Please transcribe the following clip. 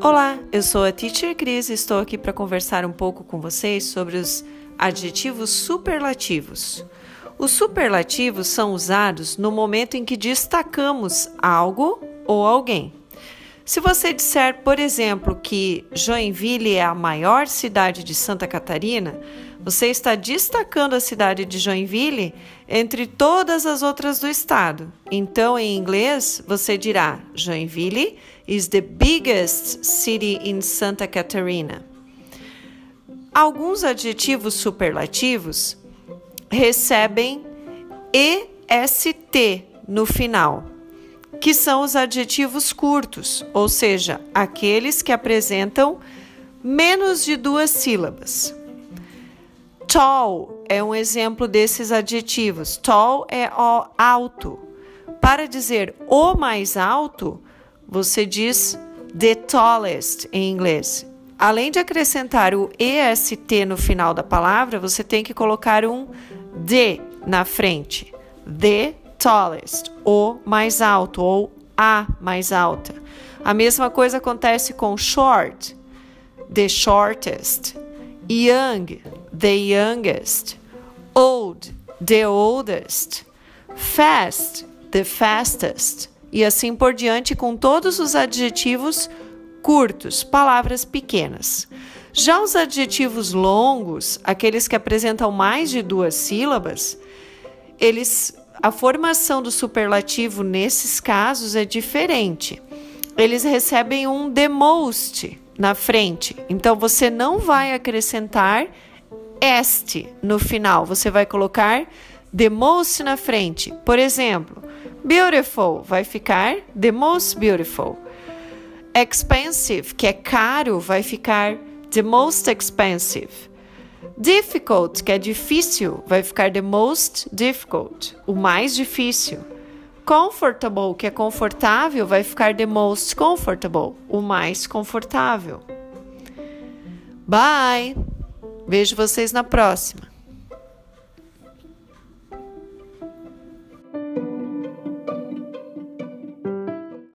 Olá, eu sou a Teacher Cris e estou aqui para conversar um pouco com vocês sobre os adjetivos superlativos. Os superlativos são usados no momento em que destacamos algo ou alguém. Se você disser, por exemplo, que Joinville é a maior cidade de Santa Catarina, você está destacando a cidade de Joinville entre todas as outras do estado. Então, em inglês, você dirá: Joinville is the biggest city in Santa Catarina. Alguns adjetivos superlativos recebem EST no final que são os adjetivos curtos, ou seja, aqueles que apresentam menos de duas sílabas. Tall é um exemplo desses adjetivos. Tall é alto. Para dizer o mais alto, você diz the tallest em inglês. Além de acrescentar o EST no final da palavra, você tem que colocar um D na frente. The tallest, o mais alto ou a mais alta. A mesma coisa acontece com short, the shortest, young, the youngest, old, the oldest, fast, the fastest, e assim por diante com todos os adjetivos curtos, palavras pequenas. Já os adjetivos longos, aqueles que apresentam mais de duas sílabas, eles a formação do superlativo nesses casos é diferente. Eles recebem um the most na frente. Então você não vai acrescentar este no final, você vai colocar the most na frente. Por exemplo, beautiful vai ficar the most beautiful. Expensive, que é caro, vai ficar the most expensive. Difficult, que é difícil, vai ficar the most difficult, o mais difícil. Comfortable, que é confortável, vai ficar the most comfortable, o mais confortável. Bye! Vejo vocês na próxima.